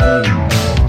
Música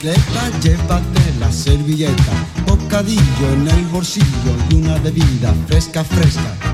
bicicleta, llévate la servilleta, bocadillo en el bolsillo y una bebida fresca, fresca.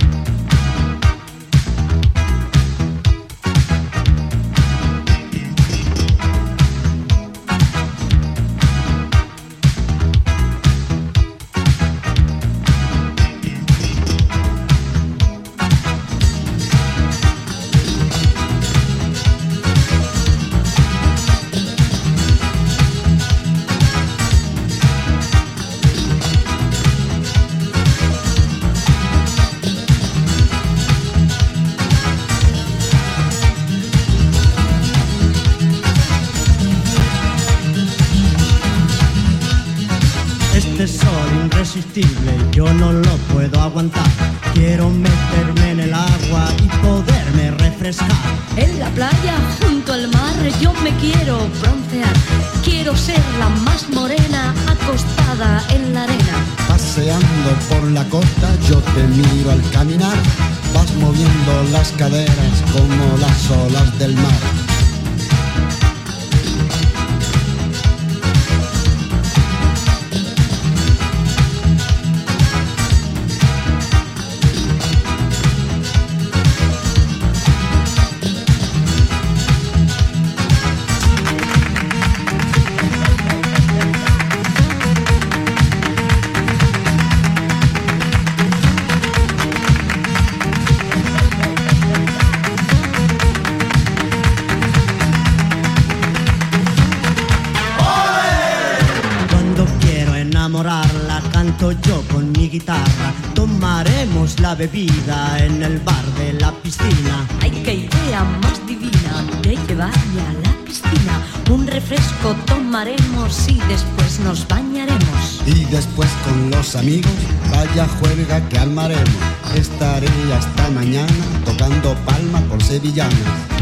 Quiero meterme en el agua y poderme refrescar. En la playa, junto al mar, yo me quiero broncear. Quiero ser la más morena acostada en la arena. Paseando por la costa, yo te miro al caminar. Vas moviendo las caderas como las olas del mar bebida en el bar de la piscina. Ay, qué idea más divina de llevarme a la piscina. Un refresco tomaremos y después nos bañaremos. Y después con los amigos, vaya juerga que armaremos. Estaré hasta mañana tocando palmas por sevillanas.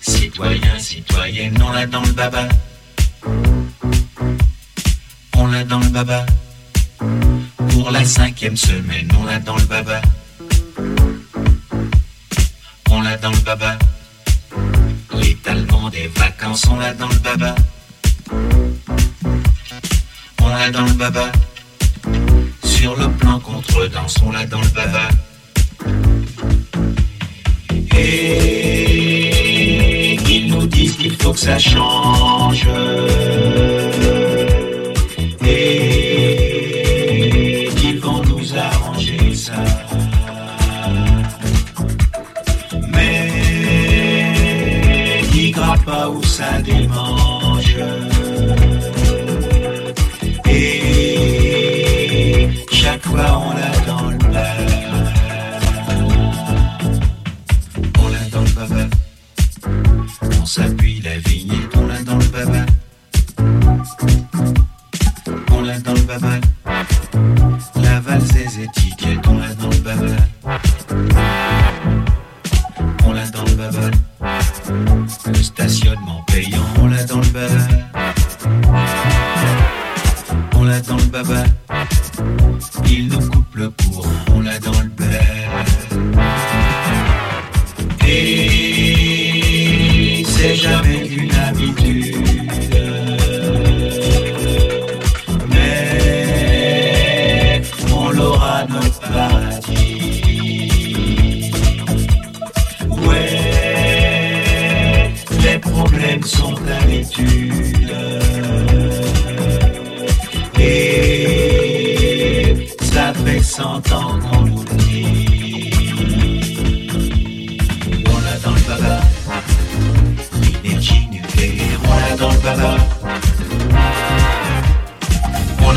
Citoyens, citoyennes, on l'a dans le baba. On l'a dans le baba. Pour la cinquième semaine, on l'a dans le baba. On l'a dans le baba. L'étalement des vacances, on l'a dans le baba. On l'a dans le baba. Sur le plan contre-danse, on l'a dans le baba. Ils nous disent qu'il faut que ça change. dans le bazar. On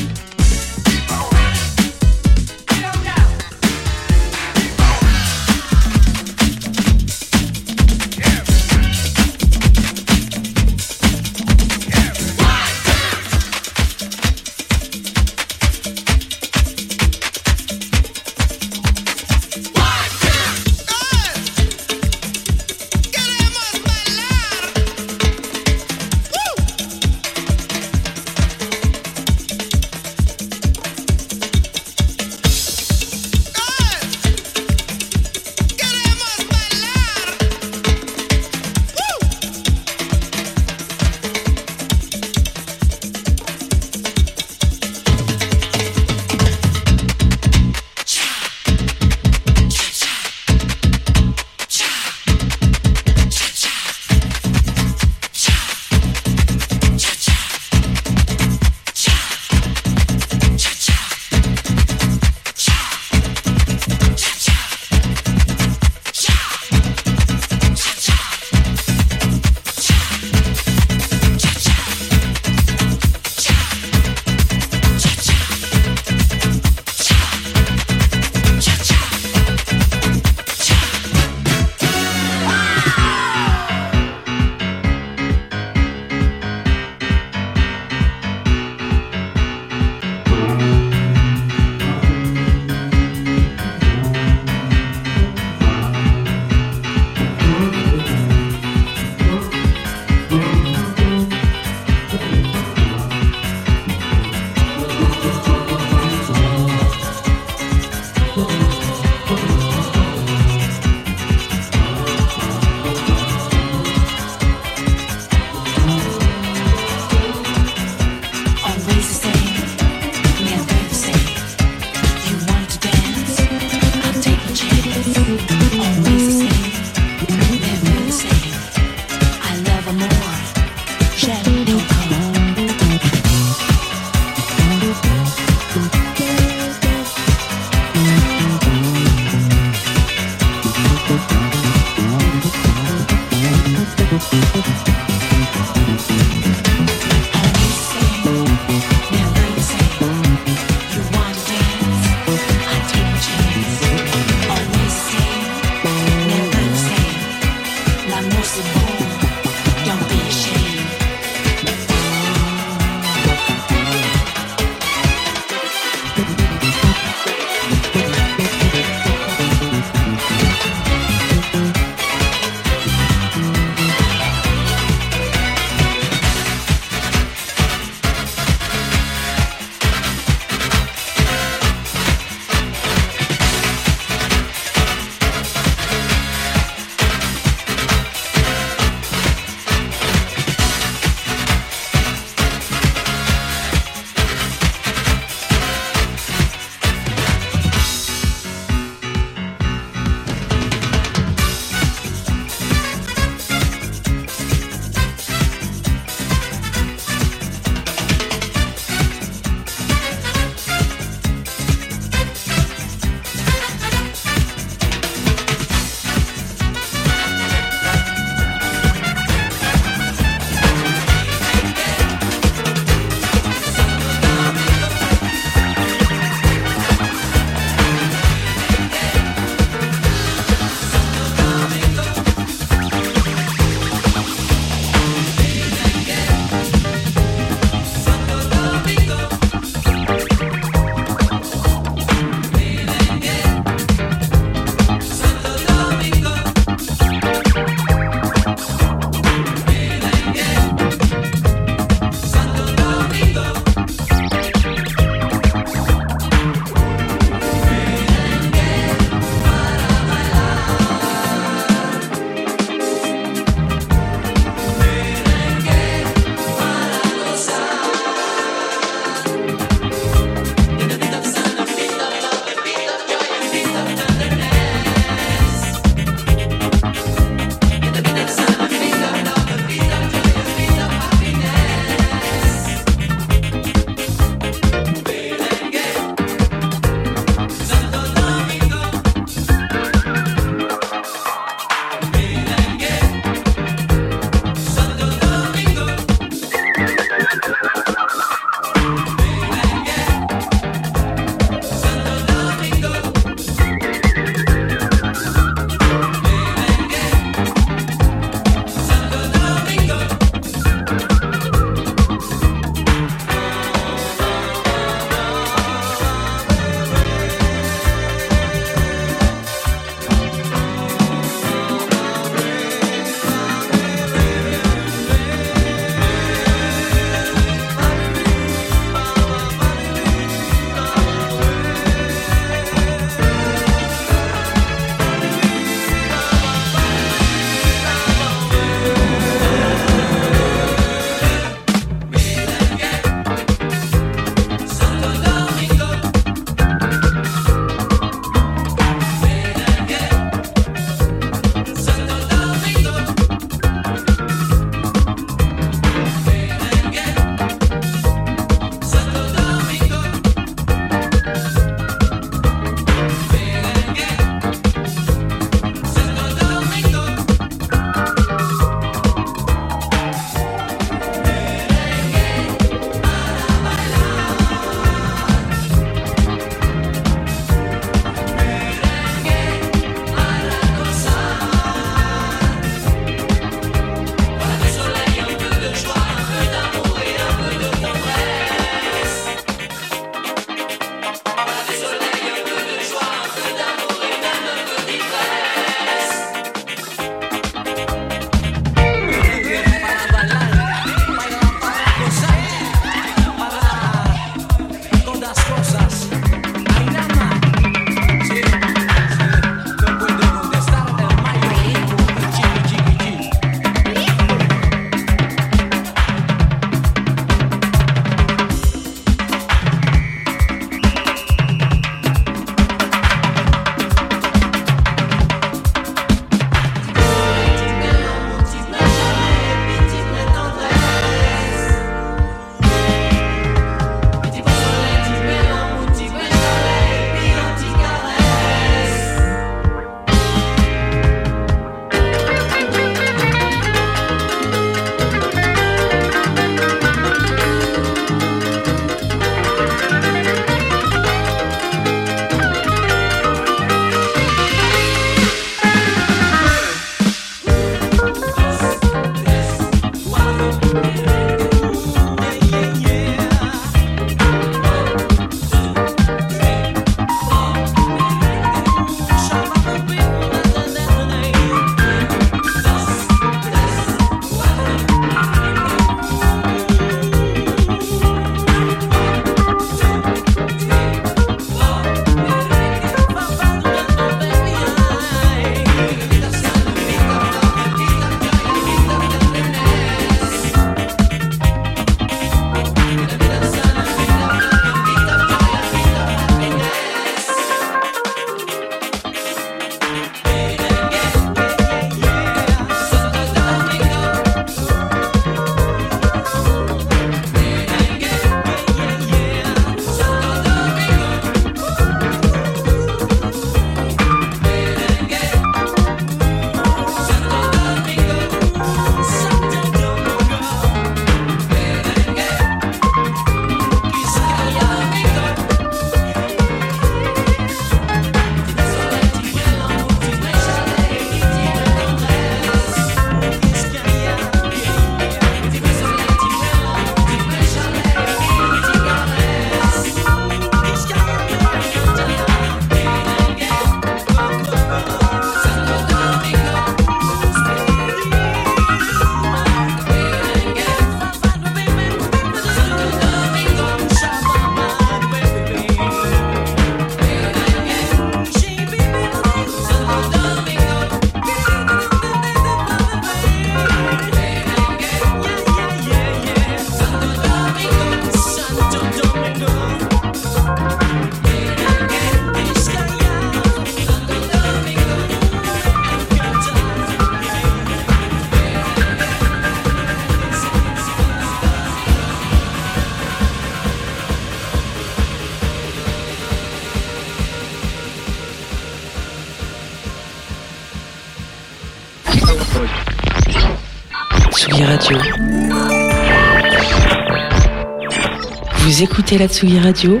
Vous écoutez la Tsugi Radio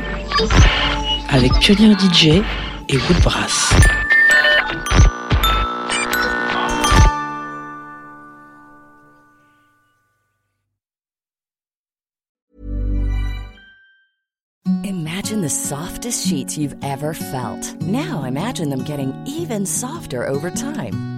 avec Pioneer DJ et Woodbrass. Imagine the softest sheets you've ever felt. Now imagine them getting even softer over time.